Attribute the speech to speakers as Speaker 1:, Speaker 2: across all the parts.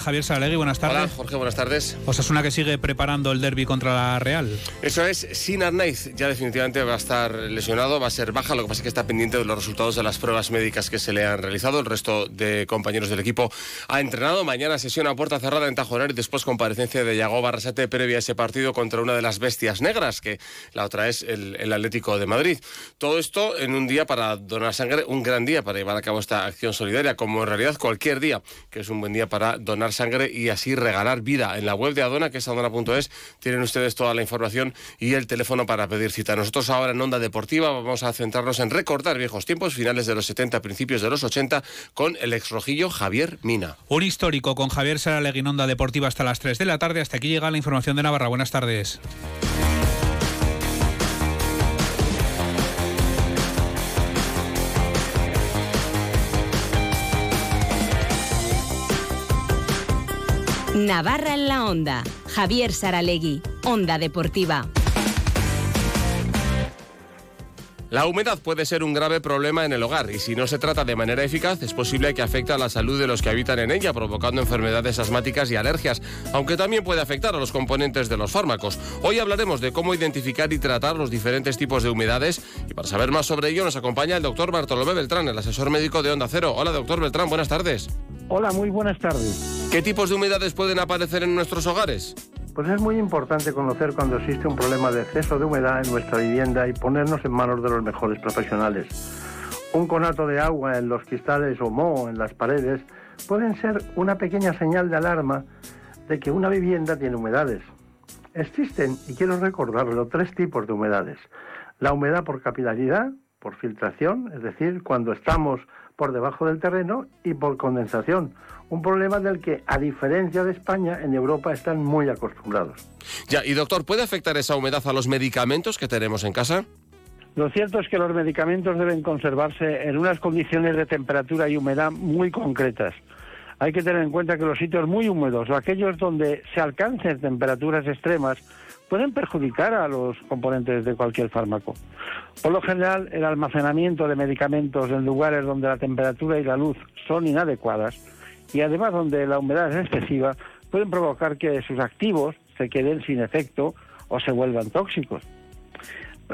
Speaker 1: Javier Saralegui, buenas tardes.
Speaker 2: Hola, Jorge, buenas tardes.
Speaker 1: Osasuna que sigue preparando el derby contra la Real.
Speaker 2: Eso es, sin Arnaiz ya definitivamente va a estar lesionado, va a ser baja, lo que pasa es que está pendiente de los resultados de las pruebas médicas que se le han realizado. El resto de compañeros del equipo ha entrenado. Mañana sesión a puerta cerrada en Tajonar y después comparecencia de Yago Barrasate previa a ese partido contra una de las bestias negras, que la otra es el, el Atlético de Madrid. Todo esto en un día para donar sangre, un gran día para llevar a cabo esta acción solidaria, como en realidad cualquier día, que es un buen día para donar sangre y así regalar vida. En la web de Adona, que es adona.es, tienen ustedes toda la información y el teléfono para pedir cita. Nosotros ahora en Onda Deportiva vamos a centrarnos en recordar viejos tiempos, finales de los 70, principios de los 80, con el exrojillo Javier Mina.
Speaker 1: Un histórico con Javier Saralegui en Onda Deportiva hasta las 3 de la tarde. Hasta aquí llega la información de Navarra. Buenas tardes.
Speaker 3: Navarra en la Onda. Javier Saralegui, Onda Deportiva.
Speaker 2: La humedad puede ser un grave problema en el hogar y si no se trata de manera eficaz es posible que afecte a la salud de los que habitan en ella, provocando enfermedades asmáticas y alergias, aunque también puede afectar a los componentes de los fármacos. Hoy hablaremos de cómo identificar y tratar los diferentes tipos de humedades y para saber más sobre ello nos acompaña el doctor Bartolomé Beltrán, el asesor médico de Onda Cero. Hola doctor Beltrán, buenas tardes.
Speaker 4: Hola, muy buenas tardes.
Speaker 2: ¿Qué tipos de humedades pueden aparecer en nuestros hogares?
Speaker 4: Pues es muy importante conocer cuando existe un problema de exceso de humedad en nuestra vivienda y ponernos en manos de los mejores profesionales. Un conato de agua en los cristales o moho en las paredes pueden ser una pequeña señal de alarma de que una vivienda tiene humedades. Existen, y quiero recordarlo, tres tipos de humedades. La humedad por capilaridad, por filtración, es decir, cuando estamos por debajo del terreno, y por condensación, un problema del que, a diferencia de España, en Europa están muy acostumbrados.
Speaker 2: Ya, y doctor, ¿puede afectar esa humedad a los medicamentos que tenemos en casa?
Speaker 4: Lo cierto es que los medicamentos deben conservarse en unas condiciones de temperatura y humedad muy concretas. Hay que tener en cuenta que los sitios muy húmedos o aquellos donde se alcancen temperaturas extremas pueden perjudicar a los componentes de cualquier fármaco. Por lo general, el almacenamiento de medicamentos en lugares donde la temperatura y la luz son inadecuadas y además donde la humedad es excesiva pueden provocar que sus activos se queden sin efecto o se vuelvan tóxicos.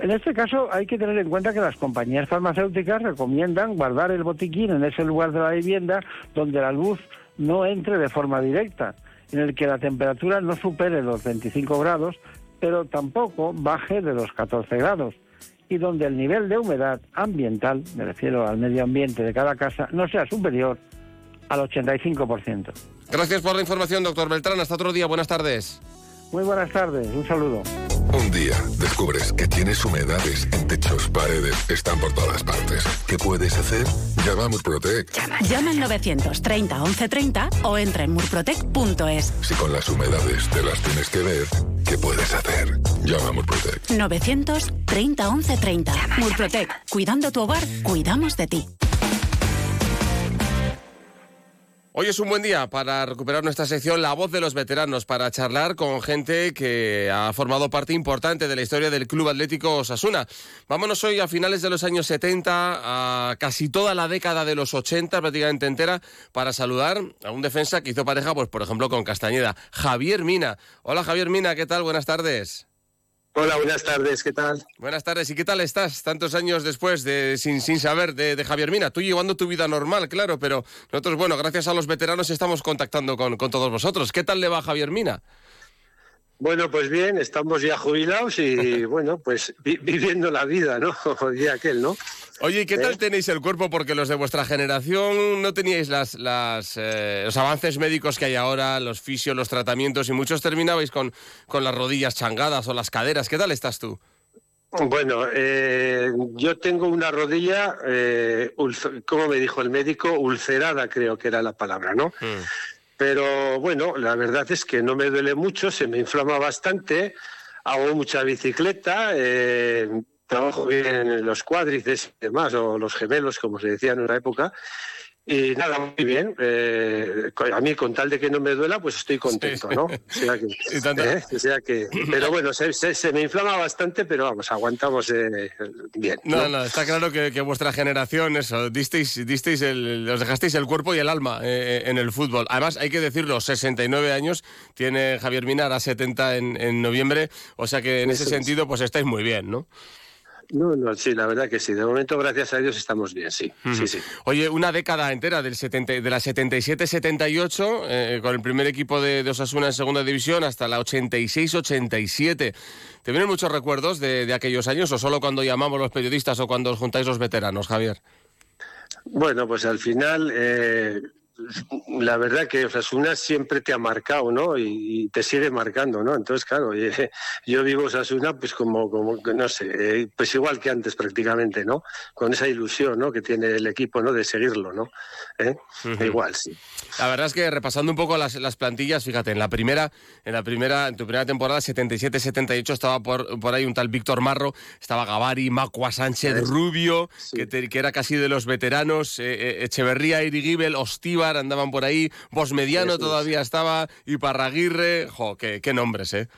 Speaker 4: En este caso hay que tener en cuenta que las compañías farmacéuticas recomiendan guardar el botiquín en ese lugar de la vivienda donde la luz no entre de forma directa, en el que la temperatura no supere los 25 grados, pero tampoco baje de los 14 grados, y donde el nivel de humedad ambiental, me refiero al medio ambiente de cada casa, no sea superior al 85%.
Speaker 2: Gracias por la información, doctor Beltrán. Hasta otro día. Buenas tardes.
Speaker 4: Muy buenas tardes. Un saludo.
Speaker 5: Un día descubres que tienes humedades en techos, paredes, están por todas partes. ¿Qué puedes hacer? Llama a Murprotec.
Speaker 3: Llama, llama al 930 1130 o entra en murprotec.es.
Speaker 5: Si con las humedades te las tienes que ver, ¿qué puedes hacer? Llama a Murprotec.
Speaker 3: 930 1130. Murprotec. Cuidando tu hogar, cuidamos de ti.
Speaker 2: Hoy es un buen día para recuperar nuestra sección La voz de los veteranos, para charlar con gente que ha formado parte importante de la historia del Club Atlético Osasuna. Vámonos hoy a finales de los años 70, a casi toda la década de los 80, prácticamente entera, para saludar a un defensa que hizo pareja, pues por ejemplo, con Castañeda, Javier Mina. Hola Javier Mina, ¿qué tal? Buenas tardes.
Speaker 6: Hola, buenas tardes, ¿qué tal?
Speaker 2: Buenas tardes, ¿y qué tal estás tantos años después de sin, sin saber de, de, Javier Mina? Tú llevando tu vida normal, claro, pero nosotros, bueno, gracias a los veteranos estamos contactando con, con todos vosotros. ¿Qué tal le va a Javier Mina?
Speaker 6: Bueno, pues bien, estamos ya jubilados y bueno, pues vi viviendo la vida, ¿no? Día aquel, ¿no?
Speaker 2: Oye, ¿y qué tal tenéis el cuerpo? Porque los de vuestra generación no teníais las, las, eh, los avances médicos que hay ahora, los fisios, los tratamientos, y muchos terminabais con, con las rodillas changadas o las caderas. ¿Qué tal estás tú?
Speaker 6: Bueno, eh, yo tengo una rodilla, eh, como me dijo el médico, ulcerada creo que era la palabra, ¿no? Mm. Pero bueno, la verdad es que no me duele mucho, se me inflama bastante, hago mucha bicicleta, eh, trabajo bien en los cuádriceps y demás, o los gemelos, como se decía en una época. Y nada, muy bien. Eh, a mí, con tal de que no me duela, pues estoy contento, ¿no? O sea que, ¿eh? sea que, pero bueno, se, se, me inflama bastante, pero vamos, aguantamos eh, bien.
Speaker 2: ¿no? no, está claro que, vuestra generación, eso, disteis, disteis el, os dejasteis el cuerpo y el alma en el fútbol. Además, hay que decirlo, 69 años tiene Javier Minar, a 70 en, en noviembre, o sea que en ese sentido, pues estáis muy bien, ¿no?
Speaker 6: No, no, sí, la verdad que sí. De momento, gracias a Dios, estamos bien, sí. sí, sí.
Speaker 2: Oye, una década entera del 70, de la 77-78, eh, con el primer equipo de, Osasuna en segunda división, hasta la 86-87. ¿Te vienen muchos recuerdos de, aquellos años o solo cuando llamamos los periodistas o cuando os juntáis los veteranos, Javier?
Speaker 6: Bueno, pues al final eh, la verdad que Osasuna siempre te ha marcado, ¿no? Y, te sigue marcando, ¿no? Entonces, claro, yo vivo Osasuna pues como, como, no sé, eh, pues igual que antes prácticamente, ¿no? Con esa ilusión, ¿no? Que tiene el equipo, ¿no? De seguirlo, ¿no? ¿Eh? Igual, sí.
Speaker 2: La verdad es que repasando un poco las, las, plantillas, fíjate, en la primera, en la primera, en tu primera temporada, 77-78, estaba por, por, ahí un tal Víctor Marro, estaba Gavari, Macua Sánchez, Rubio, que, que, era casi de los veteranos, eh, eh Echeverría, Irigibel, Andaban por ahí, Bosmediano todavía estaba, y Parraguirre, jo, qué, qué nombres, ¿eh?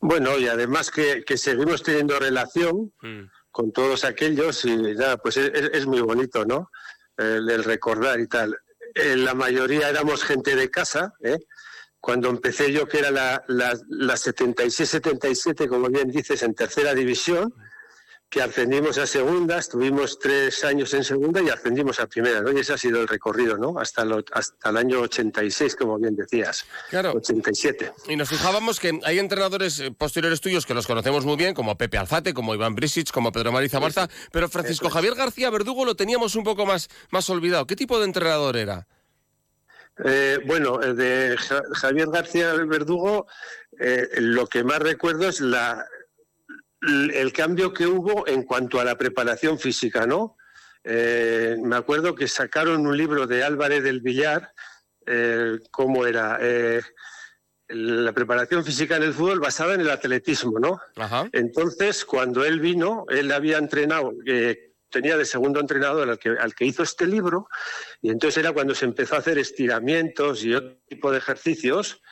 Speaker 6: Bueno, y además que, que seguimos teniendo relación mm. con todos aquellos y nada, pues es, es muy bonito, ¿no? El, el, recordar y tal. La mayoría éramos gente de casa, ¿eh? Cuando empecé yo, que era la, la, la 76-77, como bien dices, en tercera división, que ascendimos a segunda, estuvimos tres años en segunda y ascendimos a primera, ¿no? Y ese ha sido el recorrido, ¿no? Hasta, hasta el año 86, como bien decías. Claro. 87.
Speaker 2: Y nos fijábamos que hay entrenadores eh, posteriores tuyos que los conocemos muy bien, como Pepe Alzate, como Iván Brisic, como Pedro Mariza Marza, pero Francisco Javier García Verdugo lo teníamos un poco más, más olvidado. ¿Qué tipo de entrenador era?
Speaker 6: Eh, bueno, eh, de Javier García Verdugo, lo que más recuerdo es la, el cambio que hubo en cuanto a la preparación física, ¿no? Eh, me acuerdo que sacaron un libro de Álvarez del Villar, eh, ¿cómo era? Eh, la preparación física en el fútbol basada en el atletismo, ¿no? Entonces, cuando él vino, él había entrenado, tenía de segundo entrenador al que, al que hizo este libro, y entonces era cuando se empezó a hacer estiramientos y otro tipo de ejercicios,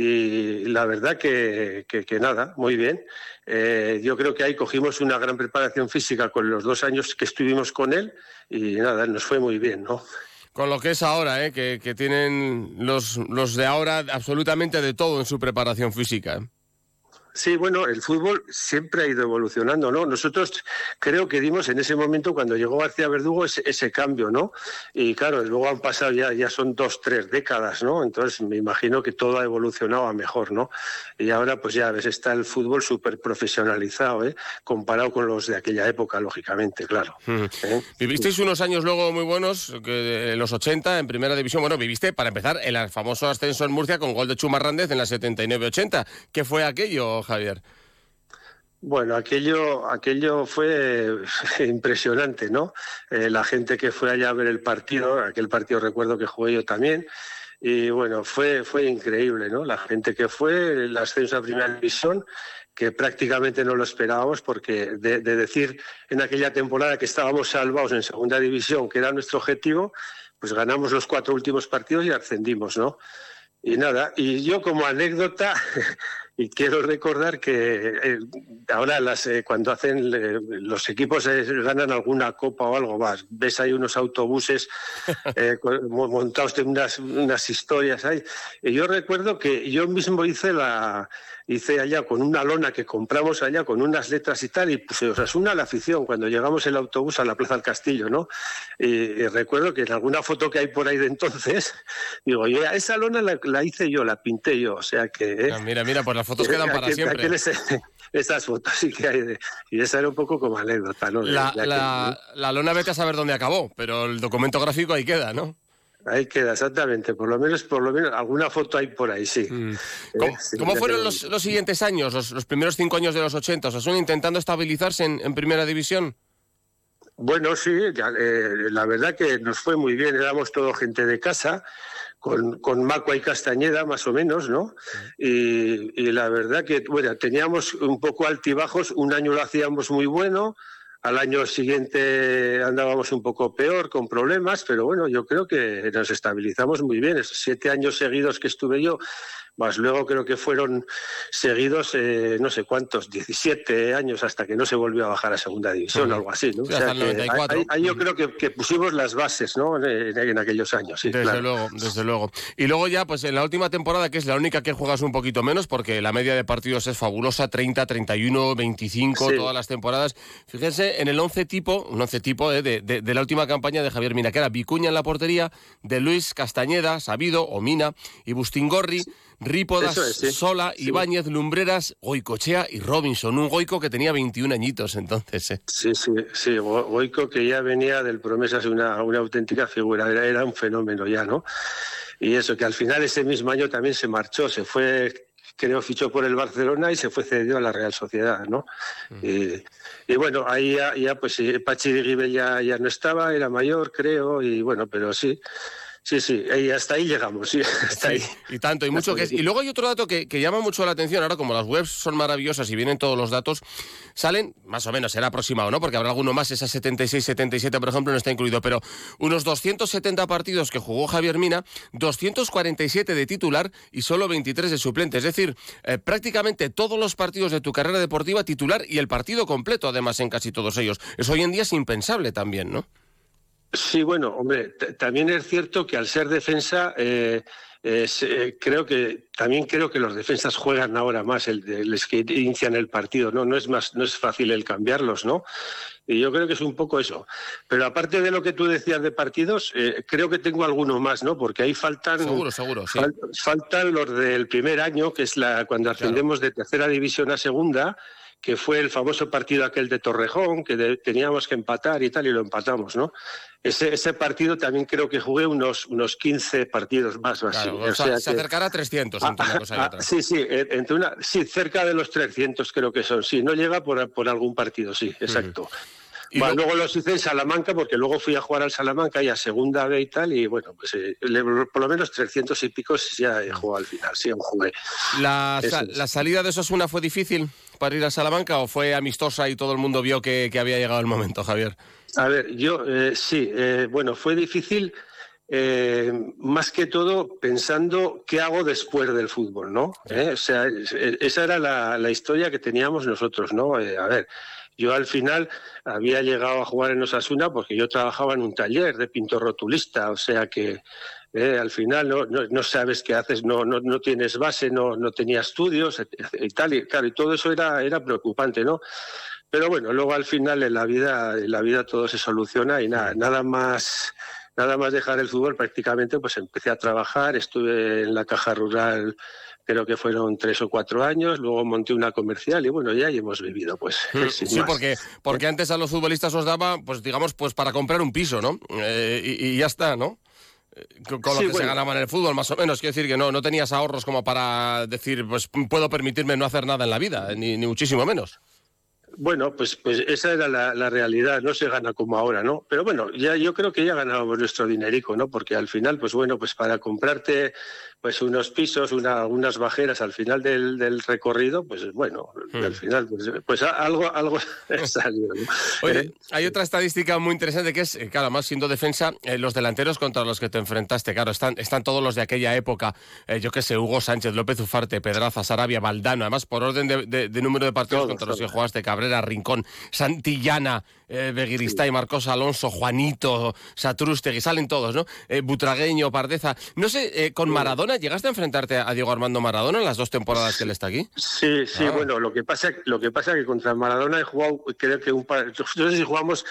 Speaker 6: y la verdad que, nada, muy bien. Eh, yo creo que ahí cogimos una gran preparación física con los dos años que estuvimos con él y nada, nos fue muy bien, ¿no?
Speaker 2: Con lo que es ahora, ¿eh? que, que tienen los, los de ahora absolutamente de todo en su preparación física.
Speaker 6: Sí, bueno, el fútbol siempre ha ido evolucionando, ¿no? Nosotros creo que dimos en ese momento, cuando llegó García Verdugo, ese, cambio, ¿no? Y claro, luego han pasado ya, ya son dos, tres décadas, ¿no? Entonces me imagino que todo ha evolucionado a mejor, ¿no? Y ahora, pues ya ves, está el fútbol súper profesionalizado, ¿eh? Comparado con los de aquella época, lógicamente, claro.
Speaker 2: ¿Eh? Vivisteis unos años luego muy buenos, que en los 80, en primera división. Bueno, viviste, para empezar, el famoso ascenso en Murcia con gol de Chumarrández en la 79-80. ¿Qué fue aquello? Javier?
Speaker 6: Bueno, aquello, aquello fue impresionante, ¿no? Eh, la gente que fue allá a ver el partido, aquel partido recuerdo que jugué yo también, y bueno, fue, fue increíble, ¿no? La gente que fue, el ascenso a primera división, que prácticamente no lo esperábamos, porque de, de decir en aquella temporada que estábamos salvados en segunda división, que era nuestro objetivo, pues ganamos los cuatro últimos partidos y ascendimos, ¿no? Y nada, y yo como anécdota, y quiero recordar que eh, ahora las, eh, cuando hacen eh, los equipos ganan alguna copa o algo más, ves ahí unos autobuses montados de unas, unas historias ahí. Y yo recuerdo que yo mismo hice la, hice allá con una lona que compramos allá con unas letras y tal, y puse una la afición cuando llegamos el autobús a la Plaza del Castillo, ¿no? Y, recuerdo que en alguna foto que hay por ahí de entonces, digo, esa lona la, hice yo, la pinté yo, o sea que...
Speaker 2: Ah, mira, mira, pues las fotos quedan para siempre.
Speaker 6: esas fotos sí que hay, y esa era un poco como anécdota, ¿no?
Speaker 2: La, la, la lona vete a saber dónde acabó, pero el documento gráfico ahí queda, ¿no?
Speaker 6: Ahí queda, exactamente. Por lo menos, por lo menos, alguna foto hay por ahí, sí. Mm.
Speaker 2: Eh, ¿Cómo, fueron los, siguientes años, los, primeros cinco años de los 80? ¿O son intentando estabilizarse en, primera división?
Speaker 6: Bueno, sí, eh, la verdad que nos fue muy bien. Éramos todo gente de casa, con, con Macua y Castañeda, más o menos, ¿no? Y, y la verdad que, bueno, teníamos un poco altibajos. Un año lo hacíamos muy bueno, al año siguiente andábamos un poco peor, con problemas, pero bueno, yo creo que nos estabilizamos muy bien. Esos siete años seguidos que estuve yo, más luego creo que fueron seguidos, eh, no sé cuántos, 17 años hasta que no se volvió a bajar a segunda división o algo así. ¿no? ahí, yo creo que, pusimos las bases ¿no? en, aquellos años.
Speaker 2: desde luego, desde luego. Y luego ya, pues en la última temporada, que es la única que juegas un poquito menos, porque la media de partidos es fabulosa, 30, 31, 25, todas las temporadas. Fíjense en el 11 tipo, un 11 tipo eh, de, de, la última campaña de Javier Mina, que era Vicuña en la portería, de Luis Castañeda, Sabido o Mina y Bustingorri. Rípodas, Sola, Ibáñez, Lumbreras, Goicochea y Robinson. Un Goico que tenía 21 añitos entonces. ¿eh?
Speaker 6: Sí, sí, sí. Goico que ya venía del Promesas una, una auténtica figura. Era, era un fenómeno ya, ¿no? Y eso, que al final ese mismo año también se marchó, se fue creo fichó por el Barcelona y se fue cedido a la Real Sociedad, ¿no? Y, bueno, ahí ya, pues Pachi de ya, ya no estaba, era mayor, creo, y bueno, pero sí, Sí, sí, y hasta ahí llegamos, sí, hasta ahí.
Speaker 2: Y tanto, y mucho que es. Y luego hay otro dato que, llama mucho la atención, ahora como las webs son maravillosas y vienen todos los datos, salen, más o menos, será aproximado, ¿no? Porque habrá alguno más, esa 76, 77, por ejemplo, no está incluido, pero unos 270 partidos que jugó Javier Mina, 247 de titular y solo 23 de suplente. Es decir, eh, prácticamente todos los partidos de tu carrera deportiva titular y el partido completo, además, en casi todos ellos. Eso hoy en día es impensable también, ¿no?
Speaker 6: Sí, bueno, hombre, también es cierto que al ser defensa, eh, eh, creo que también creo que los defensas juegan ahora más, el, les que inician el partido, ¿no? No es más, no es fácil el cambiarlos, ¿no? Y yo creo que es un poco eso. Pero aparte de lo que tú decías de partidos, eh, creo que tengo alguno más, ¿no? Porque ahí faltan.
Speaker 2: Seguro, seguro, sí.
Speaker 6: faltan los del primer año, que es la cuando ascendemos de tercera división a segunda que fue el famoso partido aquel de Torrejón, que teníamos que empatar y tal, y lo empatamos, ¿no? Ese, ese partido también creo que jugué unos, unos 15 partidos más o así.
Speaker 2: o sea, se acercará a 300 entre una cosa y otra.
Speaker 6: Sí, sí, entre una, sí, cerca de los 300 creo que son, sí, no llega por, por algún partido, sí, exacto. Y luego... los hice en Salamanca, porque luego fui a jugar al Salamanca y a segunda B y tal, y bueno, pues eh, por lo menos 300 y pico ya he jugado al final, sí, jugué.
Speaker 2: ¿La, ¿La salida de Osasuna fue difícil para ir a Salamanca o fue amistosa y todo el mundo vio que, había llegado el momento, Javier?
Speaker 6: A ver, yo eh, sí, eh, bueno, fue difícil. más que todo pensando qué hago después del fútbol, ¿no? O sea, esa era la, la, historia que teníamos nosotros, ¿no? a ver, yo al final había llegado a jugar en Osasuna porque yo trabajaba en un taller de pintor rotulista, o sea que eh, al final no, no, sabes qué haces, no, no, no tienes base, no, no tenía estudios y tal, y claro, y todo eso era, era preocupante, ¿no? Pero bueno, luego al final en la vida, en la vida todo se soluciona y nada, nada más nada más dejar el fútbol prácticamente pues empecé a trabajar, estuve en la caja rural creo que fueron tres o cuatro años, luego monté una comercial y bueno, ya hemos vivido, pues.
Speaker 2: Mm, sí, porque, porque antes a los futbolistas os daba, pues digamos, pues para comprar un piso, ¿no? Eh, y, ya está, ¿no? Eh, con, lo que se ganaba en el fútbol, más o menos. Quiero decir que no, no tenías ahorros como para decir, pues puedo permitirme no hacer nada en la vida, ni, ni muchísimo menos.
Speaker 6: Bueno, pues, pues esa era la, realidad, no se gana como ahora, ¿no? Pero bueno, ya yo creo que ya ganábamos nuestro dinerico, ¿no? Porque al final, pues bueno, pues para comprarte pues unos pisos, una, unas bajeras al final del, del recorrido, pues bueno, hmm. al final, pues, pues algo, algo salió.
Speaker 2: Oye, ¿Eh? hay otra estadística muy interesante que es, eh, claro, más siendo defensa, eh, los delanteros contra los que te enfrentaste, claro, están, están todos los de aquella época, yo qué sé, Hugo Sánchez, López Ufarte, Pedraza, Sarabia, Valdano, además por orden de, de, número de partidos contra los que jugaste, Cabrera, Rincón, Santillana, eh, Beguiristay, Marcos Alonso, Juanito, Satrústegui, salen todos, ¿no? Butragueño, Pardeza, no sé, con Maradona ¿Llegaste a enfrentarte a Diego Armando Maradona en las dos temporadas que él está aquí?
Speaker 6: Sí, sí, ah. bueno, lo que pasa lo que pasa es que contra Maradona he jugado, creo que un par, no sé si jugamos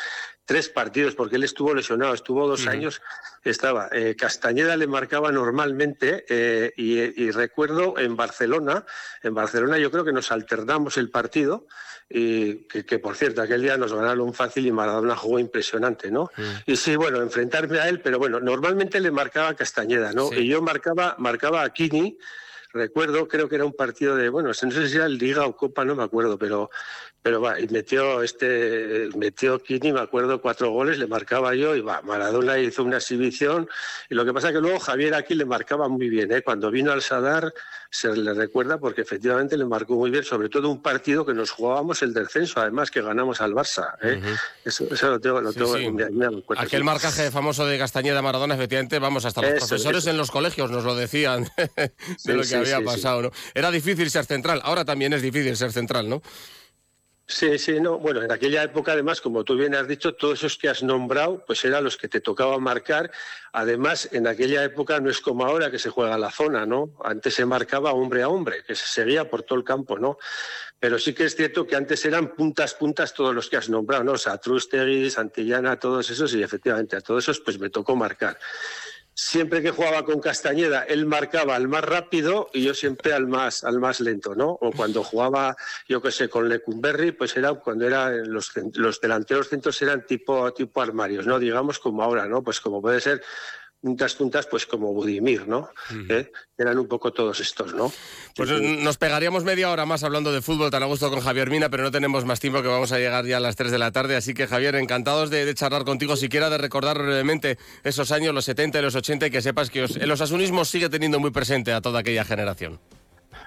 Speaker 6: tres partidos, porque él estuvo lesionado, estuvo dos años, estaba. Eh, Castañeda le marcaba normalmente eh, y, recuerdo en Barcelona, en Barcelona yo creo que nos alternamos el partido y que, por cierto aquel día nos ganaron fácil y Maradona jugó impresionante, ¿no? Y sí, bueno, enfrentarme a él, pero bueno, normalmente le marcaba Castañeda, ¿no? Y yo marcaba, marcaba a Kini, recuerdo, creo que era un partido de, bueno, no sé si era el Liga o Copa, no me acuerdo, pero pero va, y metió este, metió Kini, me acuerdo, cuatro goles, le marcaba yo, y va, Maradona hizo una exhibición, y lo que pasa que luego Javier aquí le marcaba muy bien, ¿eh? cuando vino al Sadar se le recuerda porque efectivamente le marcó muy bien, sobre todo un partido que nos jugábamos el descenso, además que ganamos al Barça. ¿eh? eso, lo tengo, lo tengo
Speaker 2: Aquel marcaje famoso de Castañeda Maradona, efectivamente, vamos, hasta los profesores en los colegios nos lo decían de lo que había pasado. ¿no? Era difícil ser central, ahora también es difícil ser central, ¿no?
Speaker 6: Sí, sí, no. Bueno, en aquella época, además, como tú bien has dicho, todos esos que has nombrado, pues eran los que te tocaba marcar. Además, en aquella época no es como ahora que se juega la zona, ¿no? Antes se marcaba hombre a hombre, que se seguía por todo el campo, ¿no? Pero sí que es cierto que antes eran puntas, puntas todos los que has nombrado, ¿no? O sea, Trustegui, Santillana, todos esos, y efectivamente a todos esos, pues me tocó marcar siempre que jugaba con Castañeda, él marcaba al más rápido y yo siempre al más, al más lento, ¿no? O cuando jugaba, yo qué sé, con Lecumberri, pues era cuando era los, los delanteros centros eran tipo, tipo armarios, ¿no? Digamos como ahora, ¿no? Pues como puede ser puntas puntas pues como Budimir, ¿no? ¿Eh? Eran un poco todos estos, ¿no?
Speaker 2: Pues nos pegaríamos media hora más hablando de fútbol tan a gusto con Javier Mina, pero no tenemos más tiempo que vamos a llegar ya a las 3 de la tarde, así que Javier, encantados de, charlar contigo, siquiera de recordar brevemente esos años, los 70 y los 80, y que sepas que el osasunismo sigue teniendo muy presente a toda aquella generación.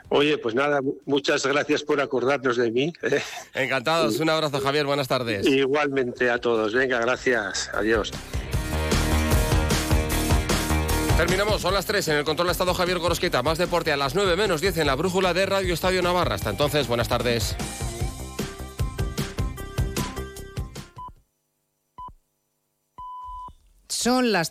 Speaker 6: Oye, pues nada, muchas gracias por acordarnos de mí. ¿eh?
Speaker 2: Encantados, un abrazo Javier, buenas tardes.
Speaker 6: Igualmente a todos, venga, gracias, adiós.
Speaker 2: Terminamos, son las 3 en el control estado Javier Gorosqueta. Más deporte a las 9 menos 10 en la brújula de Radio Estadio Navarra. Hasta entonces, buenas tardes.
Speaker 7: Son las